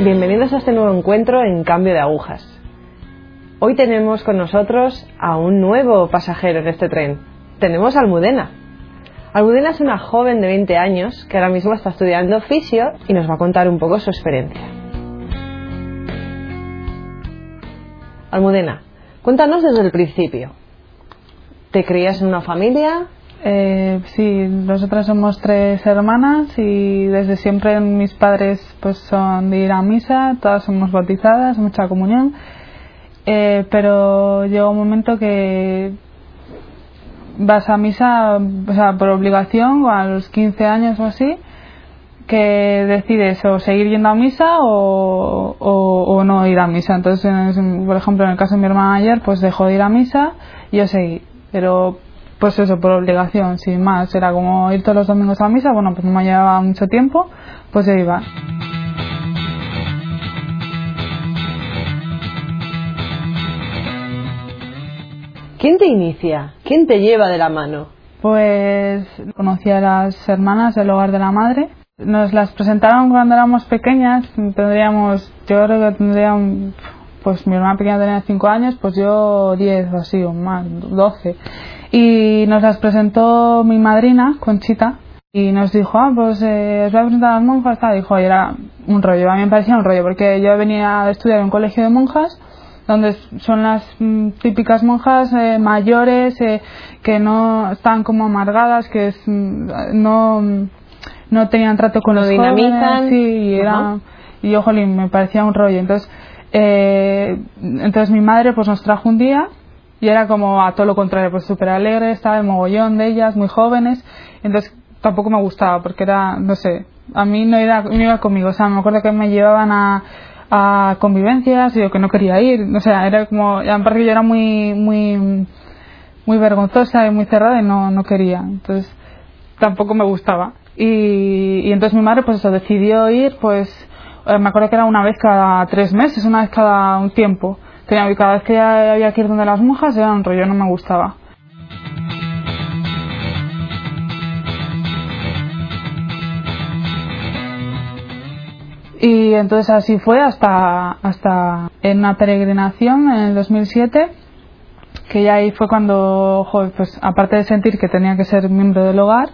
Bienvenidos a este nuevo encuentro en Cambio de Agujas. Hoy tenemos con nosotros a un nuevo pasajero en este tren. Tenemos Almudena. Almudena es una joven de 20 años que ahora mismo está estudiando fisio y nos va a contar un poco su experiencia. Almudena, cuéntanos desde el principio. ¿Te crías en una familia? Eh, sí, nosotras somos tres hermanas y desde siempre mis padres pues son de ir a misa, todas somos bautizadas, mucha comunión, eh, pero llega un momento que vas a misa o sea, por obligación o a los 15 años o así, que decides o seguir yendo a misa o, o, o no ir a misa. Entonces, por ejemplo, en el caso de mi hermana ayer, pues dejó de ir a misa y yo seguí. Pero pues eso, por obligación, sin más. Era como ir todos los domingos a misa, bueno, pues no me llevaba mucho tiempo, pues yo iba. ¿Quién te inicia? ¿Quién te lleva de la mano? Pues conocí a las hermanas del hogar de la madre. Nos las presentaron cuando éramos pequeñas, tendríamos, yo creo que tendrían, pues mi hermana pequeña tenía 5 años, pues yo 10 o así, o más, 12 y nos las presentó mi madrina, Conchita, y nos dijo, ah, pues eh, os voy a presentar a las monjas, tal. dijo, y era un rollo, a mí me parecía un rollo, porque yo venía a estudiar en un colegio de monjas, donde son las mm, típicas monjas eh, mayores, eh, que no están como amargadas, que es, mm, no, no tenían trato con Lo los dinamizan. sí, y era, y yo, jolín, me parecía un rollo, entonces, eh, entonces mi madre pues nos trajo un día y era como a todo lo contrario, pues súper alegre, estaba el mogollón de ellas, muy jóvenes, entonces tampoco me gustaba porque era, no sé, a mí no iba, no iba conmigo, o sea, me acuerdo que me llevaban a, a convivencias y yo que no quería ir, o sea, era como, parece que yo era muy, muy, muy vergonzosa y muy cerrada y no, no quería, entonces tampoco me gustaba. Y, y entonces mi madre pues eso, decidió ir, pues eh, me acuerdo que era una vez cada tres meses, una vez cada un tiempo. Tenía, cada vez que había que ir donde las monjas era un rollo, no me gustaba. Y entonces así fue hasta, hasta en una peregrinación en el 2007, que ya ahí fue cuando, joder, pues aparte de sentir que tenía que ser miembro del hogar,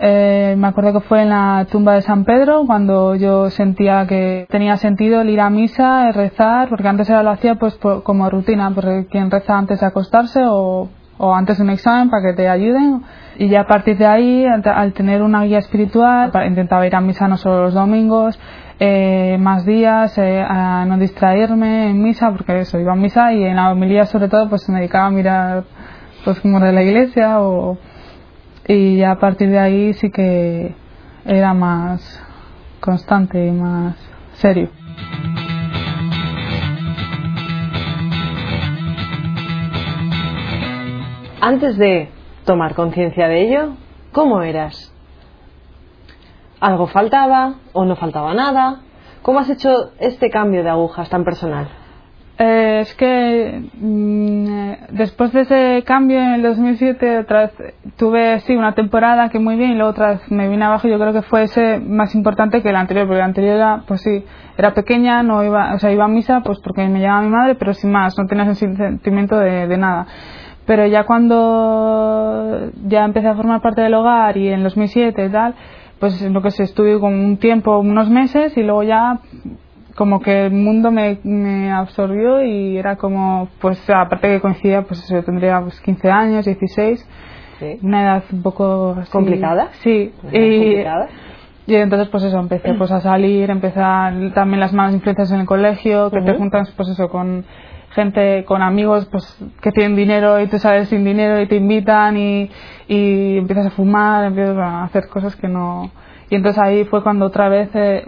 eh, me acuerdo que fue en la tumba de San Pedro cuando yo sentía que tenía sentido el ir a misa, el rezar, porque antes era lo hacía pues por- como rutina, porque quien reza antes de acostarse o, o antes de un examen para que te ayuden. Y ya a partir de ahí, al, tener una guía espiritual, intentaba ir a misa no solo los domingos, eh, más días, eh, a no distraerme en misa, porque eso, iba a misa y en la homilía sobre todo pues me dedicaba a mirar pues como de la iglesia o y ya a partir de ahí sí que era más constante y más serio. Antes de tomar conciencia de ello, ¿cómo eras? ¿Algo faltaba o no faltaba nada? ¿Cómo has hecho este cambio de agujas tan personal? Eh, es que mm, eh, después de ese cambio en el 2007 otra tuve sí una temporada que muy bien y luego otra vez me vine abajo yo creo que fue ese más importante que el anterior porque el anterior era pues sí era pequeña no iba o sea iba a misa pues porque me llevaba mi madre pero sin más no tenía ese sentimiento de, nada. Pero ya cuando ya empecé a formar parte del hogar y en 2007 y tal pues lo que sé estuve como un tiempo unos meses y luego ya como que el mundo me, me absorbió y era como, pues aparte que coincidía, pues eso, yo tendría pues 15 años, 16, ¿Sí? una edad un poco así- ¿Complicada? Sí, ¿Una edad y, complicada? y entonces pues eso, empecé pues a salir, empecé a- también las malas influencias en el colegio, que te Ujú. juntas pues eso con gente, con amigos pues que tienen dinero y tú sales sin dinero y te invitan y, y empiezas a fumar, empiezas a hacer cosas que no... Y entonces ahí fue cuando otra vez eh,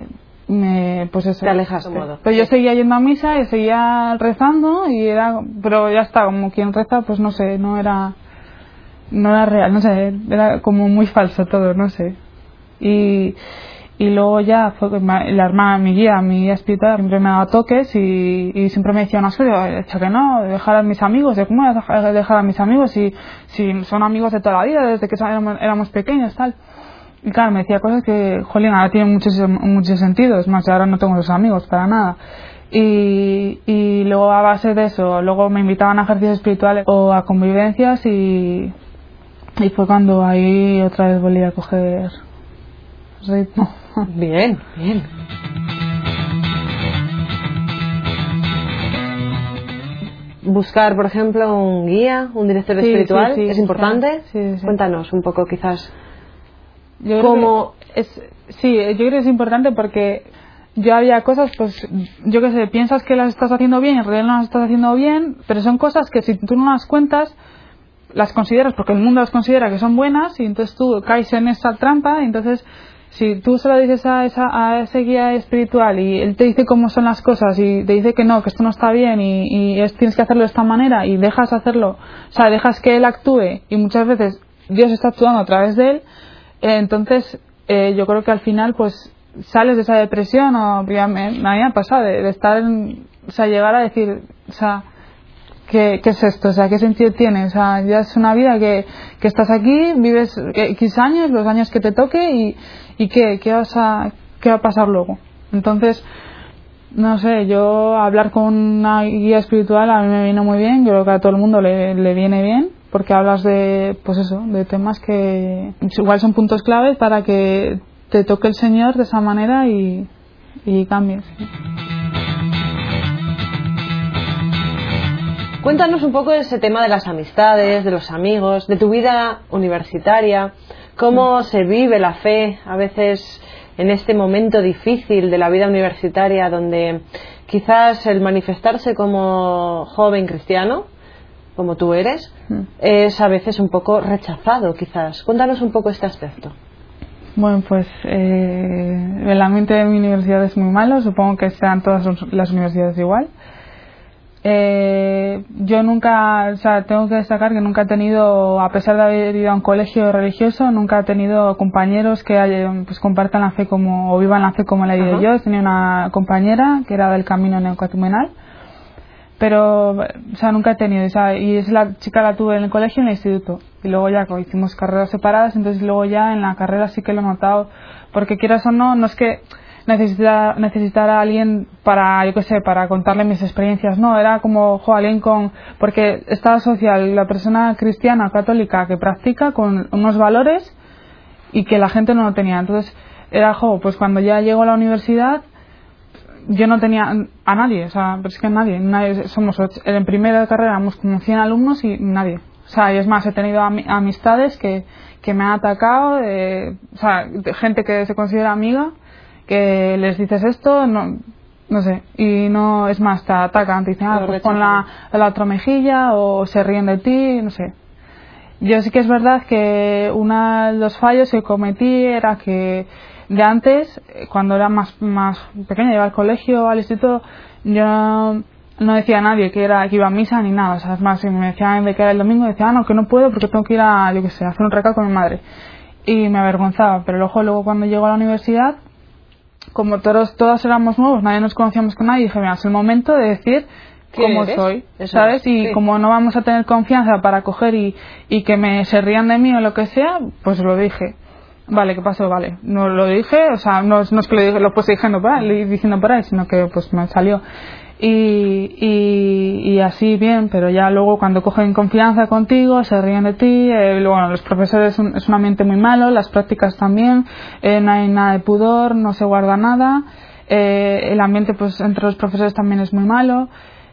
me, pues eso. Te alejaste. Pero yo seguía yendo a misa y seguía rezando y era, pero ya está, como quien reza, pues no sé, no era, no era real, no sé, era como muy falso todo, no sé. Y, y luego ya fue la hermana, mi guía, mi guía espiritual, siempre me daba toques y, y siempre me decía, no sé, hecho que no, dejar a mis amigos, de cómo voy a dejar, dejar a mis amigos si, si son amigos de toda la vida, desde que éramos, éramos pequeños, tal. Y claro, me decía cosas que, jolín, ahora tienen muchos, muchos sentidos, más ahora no tengo los amigos para nada. Y, y luego a base de eso, luego me invitaban a ejercicios espirituales o a convivencias y, y fue cuando ahí otra vez volví a coger ritmo. Bien, bien. Buscar, por ejemplo, un guía, un director Sí, espiritual, sí, sí, ¿es importante? Cuéntanos un poco, quizás. Yo que es, sí, yo creo que es importante porque yo había cosas, pues, yo qué sé, piensas que las estás haciendo bien y en realidad no las estás haciendo bien, pero son cosas que si tú no las cuentas, las consideras porque el mundo las considera que son buenas y entonces tú caes en esa trampa y entonces si tú se lo dices a, esa, a ese guía espiritual y él te dice cómo son las cosas y te dice que no, que esto no está bien y, y es- tienes que hacerlo de esta manera y dejas hacerlo, o sea, dejas que él actúe y muchas veces Dios está actuando a través de él, entonces eh, yo creo que al final pues sales de esa depresión o ya me, me había pasado de, estar, en- o sea, llegar a decir, o sea, ¿Qué, ¿Qué es esto? O sea, ¿qué sentido tiene? O sea, ya es una vida que, que estás aquí, vives X años, los años que te toque y, y ¿qué, qué, vas a, qué va a pasar luego. Entonces, no sé, yo hablar con una guía espiritual a mí me viene muy bien, creo que a todo el mundo le, le viene bien, porque hablas de, pues eso, de temas que igual son puntos claves para que te toque el Señor de esa manera y, y cambies. Cuéntanos un poco de ese tema de las amistades, de los amigos, de tu vida universitaria, cómo se vive la fe a veces en este momento difícil de la vida universitaria donde quizás el manifestarse como joven cristiano, como tú eres, Mm. es a veces un poco rechazado quizás. Cuéntanos un poco este aspecto. Bueno, pues eh, el ambiente de mi universidad es muy malo, supongo que sean todas las universidades igual. Eh, yo nunca, o sea, tengo que destacar que nunca he tenido, a pesar de haber ido a un colegio religioso, nunca he tenido compañeros que pues compartan la fe como, o vivan la fe como la he yo. Tenía una compañera que era del camino neocatecumenal, pero, o sea, nunca he tenido, o sea, y es la chica la tuve en el colegio y en el instituto. Y luego ya hicimos carreras separadas, entonces luego ya en la carrera sí que lo he notado, porque quieras o no, no es que necesita, necesitar a alguien para, yo qué sé, para contarle mis experiencias, no, era como, jo, alguien con, porque estado social, la persona cristiana católica que practica con unos valores y que la gente no lo tenía. Entonces, era, jo, pues cuando ya llego a la universidad, yo no tenía a nadie, o sea, pero es que nadie, nadie somos ocho- en primera de carrera éramos como 100 alumnos y nadie. O sea, y es más, he tenido ami- amistades que, que me han atacado, de, o sea, de gente que se considera amiga, que les dices esto, no, no sé, y no, es más, te atacan, te dicen, ah, pues pon la, la otra mejilla, o se ríen de ti, no sé. Yo sí que es verdad que uno de los fallos que cometí era que de antes, eh, cuando era más, más pequeña, iba al colegio, al instituto, yo no, no decía a nadie que, era, que iba a misa ni nada. O sea, es más, si me decían de que era el domingo, decía, ah, no, que no puedo porque tengo que ir a, yo qué sé, a hacer un recado con mi madre. Y me avergonzaba. Pero luego, luego cuando llego a la universidad, como todos, todas éramos nuevos, nadie nos conocíamos con nadie, dije, mira, es el momento de decir ¿Quién cómo eres? soy, Eso ¿sabes? es, Y sí. como no vamos a tener confianza para coger y, y que me se rían de mí o lo que sea, pues lo dije. Vale, ¿qué pasó? Vale, no lo dije, o sea, no, no es que lo, dije, lo puse diciendo por ahí, diciendo por ahí, sino que pues me salió. Y, y, así bien, pero ya luego cuando cogen confianza contigo, se ríen de ti, eh, bueno, los profesores es un, es un ambiente muy malo, las prácticas también, eh, no hay nada de pudor, no se guarda nada, eh, el ambiente pues entre los profesores también es muy malo.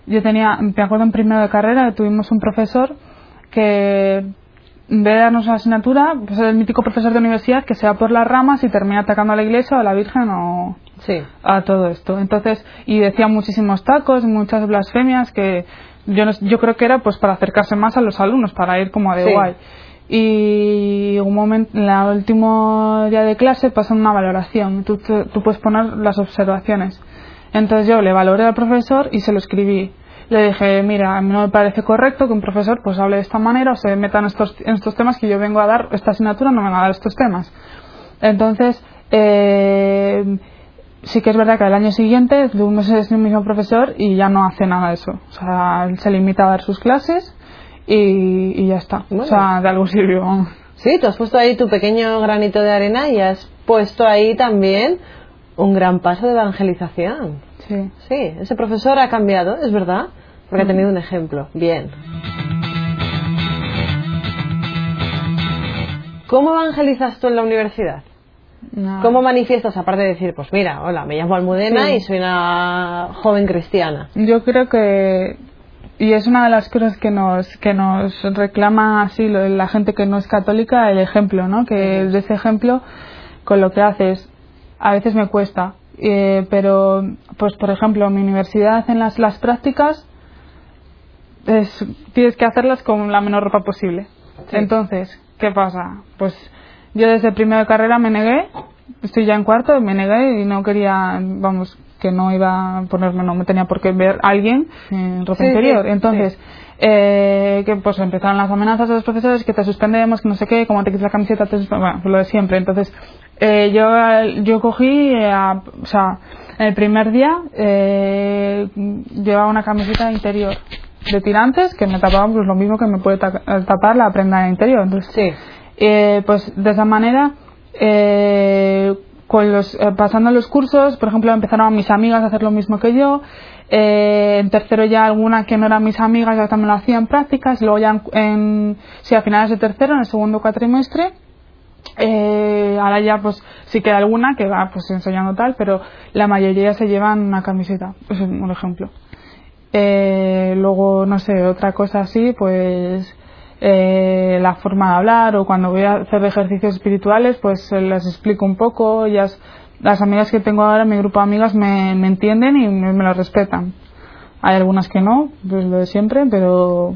Yo tenía, me acuerdo en primero de carrera, tuvimos un profesor que en vez de darnos una asignatura, pues es el mítico profesor de universidad que se va por las ramas y termina atacando a la iglesia o a la Virgen o Sí. a todo esto. Entonces, y decía muchísimos tacos, muchas blasfemias que yo, no- yo creo que era pues para acercarse más a los alumnos, para ir como de Sí. guay. Y un momento, en el último día de clase pasan una valoración. Tú, tú, tú puedes poner las observaciones. Entonces yo le valoré al profesor y se lo escribí. Le dije, mira, a mí no me parece correcto que un profesor pues hable de esta manera o se meta en estos, en estos temas que yo vengo a dar, esta asignatura no vengo a dar estos temas. Entonces, eh, sí que es verdad que al año siguiente tuvimos ese mismo profesor y ya no hace nada de eso. O sea, él se limita a dar sus clases y, y ya está. Bueno. O sea, de algo sirvió. Sí, tú has puesto ahí tu pequeño granito de arena y has puesto ahí también un gran paso de evangelización. Sí. Sí, ese profesor ha cambiado, es verdad, porque ha tenido un ejemplo. Bien. ¿Cómo evangelizas tú en la universidad? No. ¿Cómo manifiestas, aparte de decir, pues mira, hola, me llamo Almudena Sí. y soy una joven cristiana? Yo creo que y es una de las cosas que nos que nos reclama así la gente que no es católica el ejemplo, ¿no? Que de ese ejemplo con lo que haces a veces me cuesta, eh, pero pues por ejemplo en mi universidad en las las prácticas es- tienes que hacerlas con la menor ropa posible. Sí. Entonces, ¿qué pasa? Pues yo desde primero de carrera me negué, estoy ya en cuarto, me negué y no quería, vamos, que no iba a ponerme, no me tenía por qué ver a alguien en ropa Sí, interior. sí, Entonces, eh, que pues empezaron las amenazas de los profesores, que te suspendemos, que no sé qué, como te quitas la camiseta, te bueno, lo de siempre. Entonces, eh, yo, yo cogí, eh, a- o sea, el primer día eh, llevaba una camiseta interior de tirantes que me tapaba pues lo mismo que me puede ta- tapar la prenda interior. Entonces, Sí. eh, pues de esa manera eh, con los, eh, pasando los cursos por ejemplo empezaron mis amigas a hacer lo mismo que yo eh, en tercero ya alguna que no eran mis amigas ya también lo hacían prácticas y luego ya en, en sí a finales de tercero en el segundo cuatrimestre eh, ahora ya pues sí queda alguna que va pues enseñando tal pero la mayoría se llevan una camiseta es un ejemplo eh, luego, no sé, otra cosa así, pues eh, la forma de hablar o cuando voy a hacer ejercicios espirituales, pues eh, les explico un poco. Ellas, las amigas que tengo ahora, mi grupo de amigas, me, me entienden y me, me lo respetan. Hay algunas que no, pues lo de siempre, pero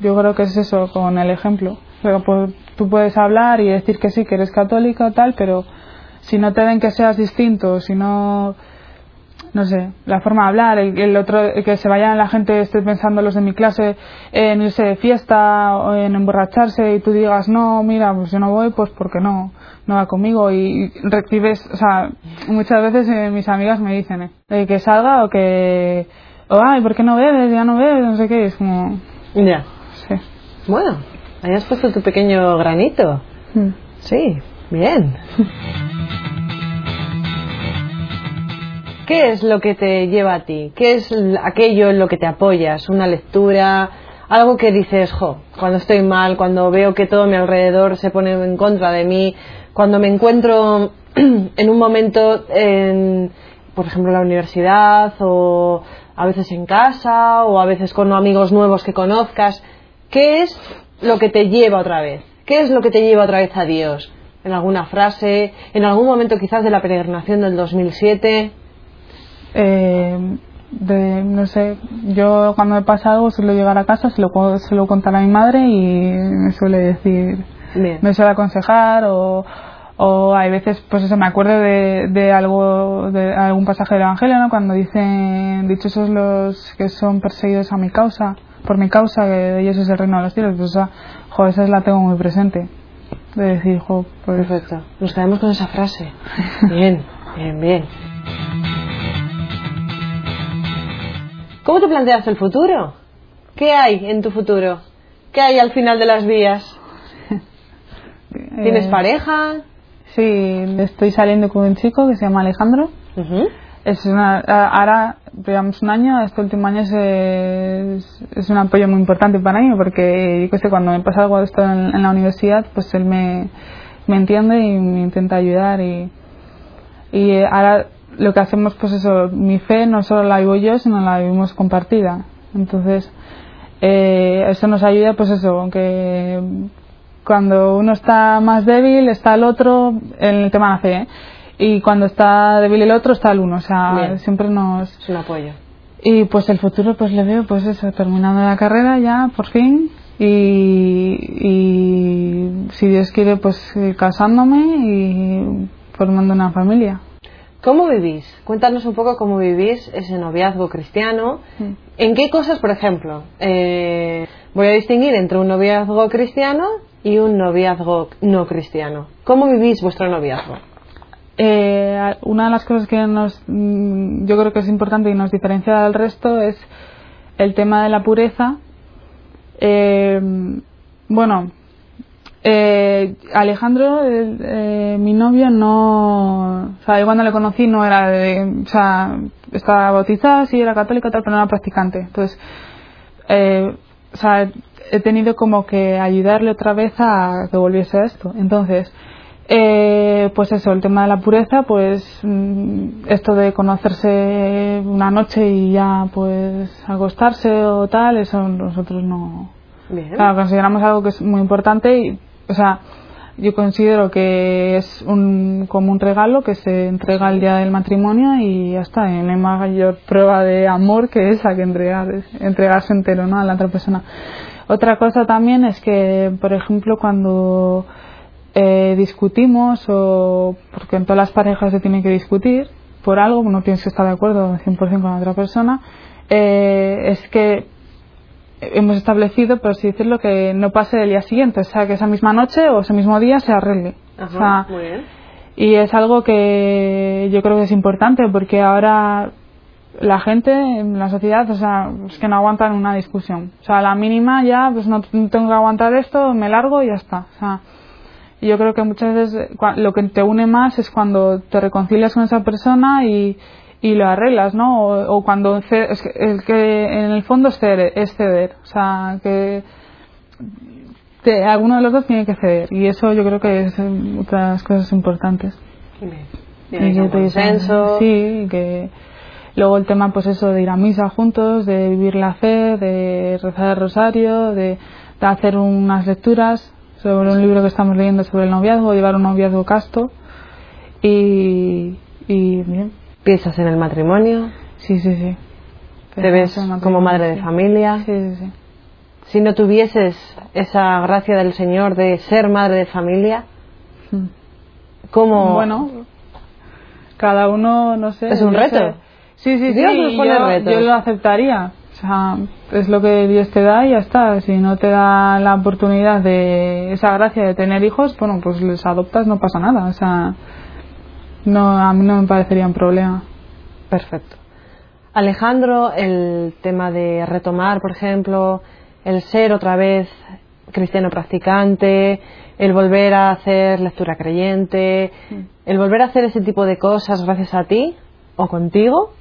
yo creo que es eso, con el ejemplo. Pues, tú puedes hablar y decir que sí, que eres católica o tal, pero si no te ven que seas distinto, si no no sé, la forma de hablar, el, el otro, el que se vayan la gente, esté pensando los de mi clase en irse de fiesta o en emborracharse y tú digas, no, mira, pues yo no voy, pues porque no, no va conmigo y recibes, o sea, muchas veces eh, mis amigas me dicen eh, que salga o que, o ay, ¿por qué no bebes? Ya no bebes, no sé qué, es como, Ya. sí. Bueno, ahí has puesto tu pequeño granito. Mm. Sí, bien. ¿Qué es lo que te lleva a ti? ¿Qué es aquello en lo que te apoyas? ¿Una lectura? Algo que dices, jo, cuando estoy mal, cuando veo que todo mi alrededor se pone en contra de mí, cuando me encuentro en un momento, en, por ejemplo, en la universidad o a veces en casa o a veces con amigos nuevos que conozcas, ¿qué es lo que te lleva otra vez? ¿Qué es lo que te lleva otra vez a Dios? ¿En alguna frase? ¿En algún momento quizás de la peregrinación del 2007? Eh, de, no sé, yo cuando me pasa algo suelo llegar a casa, se lo, se lo contar a mi madre y me suele decir, Bien. me suele aconsejar o, o hay veces, pues eso, me acuerdo de, de algo, de algún pasaje del Evangelio, ¿no? Cuando dicen, dichosos los que son perseguidos a mi causa, por mi causa, que de ellos es el reino de los cielos, pues esa, jo, esa la tengo muy presente. De decir, jo, pues, Perfecto. Nos quedamos con esa frase. Bien, bien, bien. ¿Cómo te planteas el futuro? ¿Qué hay en tu futuro? ¿Qué hay al final de las vías? ¿Tienes eh, pareja? Sí, estoy saliendo con un chico que se llama Alejandro. Es una, ahora llevamos un año, este último año es, es, es un apoyo muy importante para mí porque yo que sé, cuando me pasa algo de esto en, en la universidad, pues él me, me entiende y me intenta ayudar y, y eh, ahora lo que hacemos pues eso, mi fe no solo la vivo yo, sino la vivimos compartida. Entonces, eh, eso nos ayuda pues eso, aunque cuando uno está más débil está el otro en el tema de la fe ¿eh? y cuando está débil el otro está el uno o sea Bien. siempre nos Es un apoyo. y pues el futuro pues le veo pues eso terminando la carrera ya por fin y, y si Dios quiere pues eh, casándome y formando una familia ¿Cómo vivís? Cuéntanos un poco cómo vivís ese noviazgo cristiano. ¿En qué cosas, por ejemplo? eh, voy a distinguir entre un noviazgo cristiano y un noviazgo no cristiano. ¿Cómo vivís vuestro noviazgo? Eh, una de las cosas que nos, mm, yo creo que es importante y nos diferencia del resto es el tema de la pureza. Eh, bueno, Eh, Alejandro, eh, mi novio, no. O sea, yo cuando le conocí no era de. O sea, estaba bautizada, sí, era católica, tal, pero no era practicante. Entonces, eh, o sea, he tenido como que ayudarle otra vez a que volviese a esto. Entonces, eh, pues eso, el tema de la pureza, pues mm, esto de conocerse una noche y ya pues acostarse o tal, eso nosotros no. Claro, consideramos algo que es muy importante y o sea, yo considero que es un, como un regalo que se entrega el día del matrimonio y ya está. No hay mayor prueba de amor que esa, que entregar, entregarse entero ¿no? a la otra persona. Otra cosa también es que, por ejemplo, cuando eh, discutimos, o porque en todas las parejas se tiene que discutir por algo, no tienes que estar de acuerdo 100% con la otra persona, eh, es que hemos establecido, por así decirlo, que no pase el día siguiente, o sea, que esa misma noche o ese mismo día se arregle. Y es algo que yo creo que es importante porque ahora la gente en la sociedad, o sea, es que no aguantan una discusión. O sea, a la mínima ya, pues no tengo que aguantar esto, me largo y ya está. O sea, yo creo que muchas veces lo que te une más es cuando te reconcilias con esa persona y, y lo arreglas, ¿no? O, cuando es que, el que en el fondo es ceder, es ceder, o sea, que alguno de los dos tiene que ceder y eso yo creo que es otras cosas importantes. Tiene consenso. Sí, que luego el tema pues eso de ir a misa juntos, de vivir la fe, de rezar el rosario, de, de hacer unas lecturas sobre un libro que estamos leyendo sobre el noviazgo, llevar un noviazgo casto y, y bien ¿Piensas en el matrimonio? Sí, sí, sí. ¿Te ves como madre de familia? Sí, sí, sí. Si no tuvieses esa gracia del Señor de ser madre de familia, hmm. ¿cómo...? Bueno, cada uno, no sé... Es un reto. Sí, sí, sí. yo, lo aceptaría. O sea, es lo que Dios te da y ya está. Si no te da la oportunidad de esa gracia de tener hijos, bueno, pues les adoptas, no pasa nada. O sea, no, a mí no me parecería un problema. Perfecto. Alejandro, el tema de retomar, por ejemplo, el ser otra vez cristiano practicante, el volver a hacer lectura creyente, mm. el volver a hacer ese tipo de cosas gracias a ti o contigo,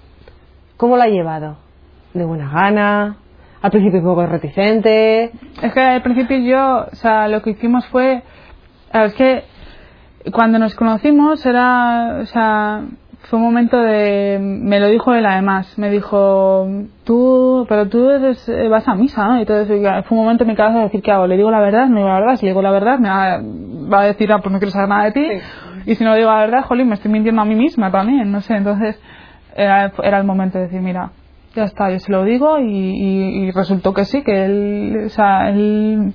¿cómo lo ha llevado? ¿De buena gana? ¿Al principio un poco reticente? Es que al principio yo, o sea, lo que hicimos fue, es que cuando nos conocimos era, o sea, fue un momento de, me lo dijo él además, me dijo, tú, pero tú eres, eh, vas a misa, ¿no? Y todo fue un momento en mi cabeza de decir, ¿qué hago? ¿Le digo la verdad? ¿No digo la verdad? Si le digo la verdad, me va, a decir, ah, pues no quiero saber nada de ti. Y si no le digo la verdad, jolín, me estoy mintiendo a mí misma también, no sé. Entonces, era, era el momento de decir, mira, ya está, yo se lo digo y, y, y resultó que sí, que él, o sea, él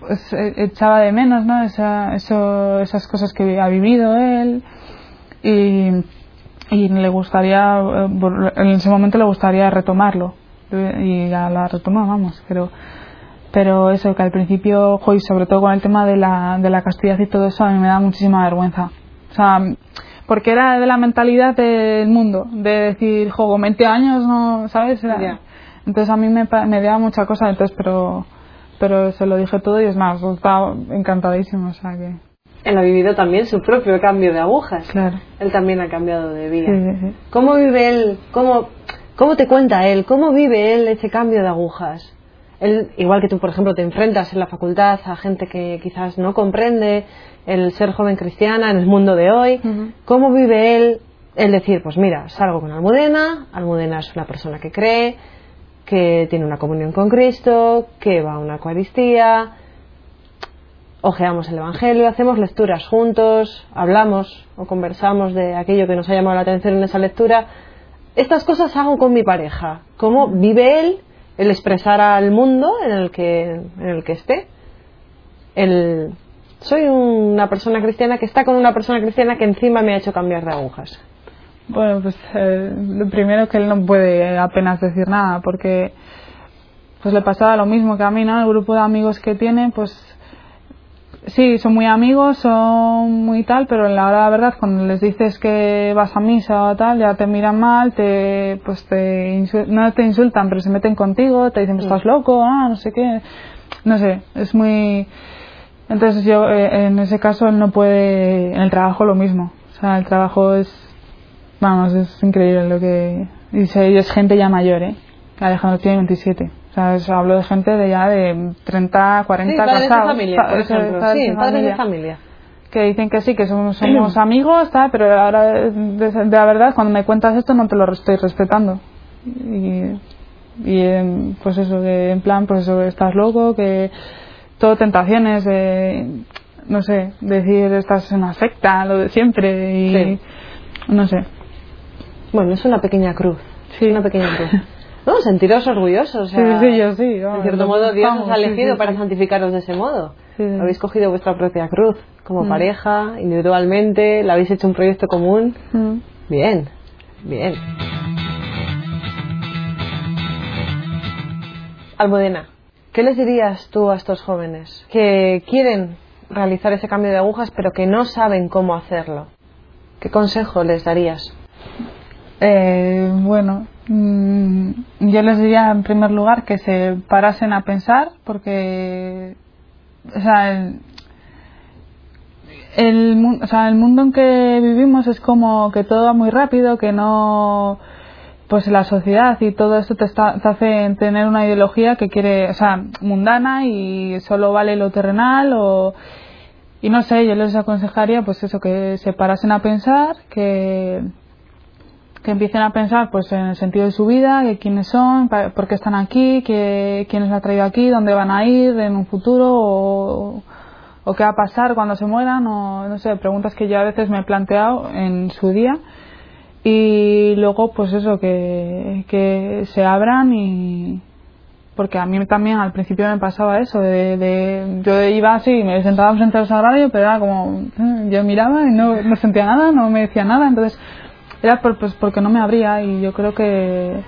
pues, eh, echaba de menos ¿no? Esa, eso, esas cosas que ha vivido él y, y le gustaría, eh, en ese momento le gustaría retomarlo y la, la retomó, vamos, pero pero eso que al principio, y sobre todo con el tema de la, de la castidad y todo eso, a mí me da muchísima vergüenza. O sea, porque era de la mentalidad del mundo, de decir, juego 20 años, ¿no? ¿Sabes? Entonces a mí me, me da mucha cosa, entonces, pero pero se lo dije todo y es más, estaba encantadísimo, o sea que... Él ha vivido también su propio cambio de agujas. Claro. Él también ha cambiado de vida. ¿Cómo vive él? Cómo, ¿Cómo te cuenta él? ¿Cómo vive él ese cambio de agujas? Él, igual que tú, por ejemplo, te enfrentas en la facultad a gente que quizás no comprende el ser joven cristiana en el mundo de hoy. ¿Cómo vive él el decir, pues mira, salgo con Almudena, Almudena es una persona que cree, que tiene una comunión con Cristo, que va a una Eucaristía, ojeamos el Evangelio, hacemos lecturas juntos, hablamos o conversamos de aquello que nos ha llamado la atención en esa lectura. Estas cosas hago con mi pareja. ¿Cómo vive él el expresar al mundo en el que, en el que esté? Soy una persona cristiana que está con una persona cristiana que encima me ha hecho cambiar de agujas. Bueno, pues eh, lo primero que él no puede apenas decir nada, porque pues le pasaba lo mismo que a mí, ¿no? El grupo de amigos que tiene, pues sí, son muy amigos, son muy tal, pero en la hora de la verdad, cuando les dices que vas a misa o tal, ya te miran mal, te, pues te no te insultan, pero se meten contigo, te dicen que estás loco, ah, no sé qué, no sé, es muy Entonces yo, eh, en ese caso, él no puede, en el trabajo lo mismo. O sea, el trabajo es, vamos, es increíble lo que... dice Y es gente ya mayor, ¿eh? Alejandro tiene 27. O sea, hablo de gente de ya de 30, 40 sí, padres casados. de familia, por ejemplo. padres Sí, de padres de familia. Que dicen que sí, que somos, somos amigos, tal, pero ahora, de, de la verdad, cuando me cuentas esto no te lo estoy respetando. Y, y em, pues eso, que en plan, pues eso, estás loco, que todo tentaciones de, no sé, decir estás en una secta, lo de siempre, y Sí. no sé. Bueno, es una pequeña cruz. Sí. Una pequeña cruz. No, sentiros orgullosos. o Sí, sea, sí, yo sí. De vamos, cierto modo, Dios os ha sí, elegido sí, para sí. santificaros de ese modo. Sí, sí. Habéis cogido vuestra propia cruz como Mm. pareja, individualmente, la habéis hecho un proyecto común. Mm. Bien, bien. Almudena, ¿qué les dirías tú a estos jóvenes que quieren realizar ese cambio de agujas pero que no saben cómo hacerlo? ¿Qué consejo les darías? Eh, bueno, mm, yo les diría en primer lugar que se parasen a pensar porque, o sea, el, o sea, el mundo en que vivimos es como que todo va muy rápido, que no, pues la sociedad y todo esto te, te hace tener una ideología que quiere, o sea, mundana y solo vale lo terrenal o, y no sé, yo les aconsejaría pues eso, que se parasen a pensar, que que empiecen a pensar pues en el sentido de su vida, que quiénes son, pa- por qué están aquí, que, quién les ha traído aquí, dónde van a ir en un futuro o, qué va a pasar cuando se mueran o no sé, preguntas que yo a veces me he planteado en su día. Y luego pues eso, que, que se abran y porque a mí también al principio me pasaba eso, de, de- yo iba así, me sentaba frente al sagrario, pero era como, yo miraba y no, no sentía nada, no me decía nada, entonces era por, pues porque no me abría y yo creo que,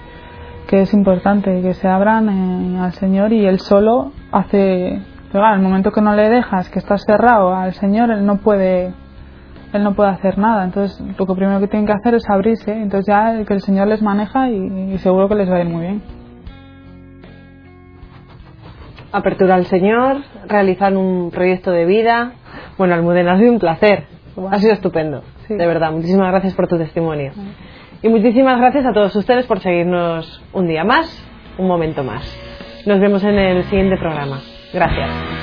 que es importante que se abran eh, al Señor y Él solo hace, pero claro, el momento que no le dejas, que estás cerrado al Señor, Él no puede él no puede hacer nada, entonces lo que primero que tienen que hacer es abrirse, entonces ya que el Señor les maneja y, y seguro que les va a ir muy bien. Apertura al Señor, realizar un proyecto de vida. Bueno, Almudena, ha sido un placer. Ha sido estupendo. De verdad, muchísimas gracias por tu testimonio. Y muchísimas gracias a todos ustedes por seguirnos un día más, un momento más. Nos vemos en el siguiente programa. Gracias.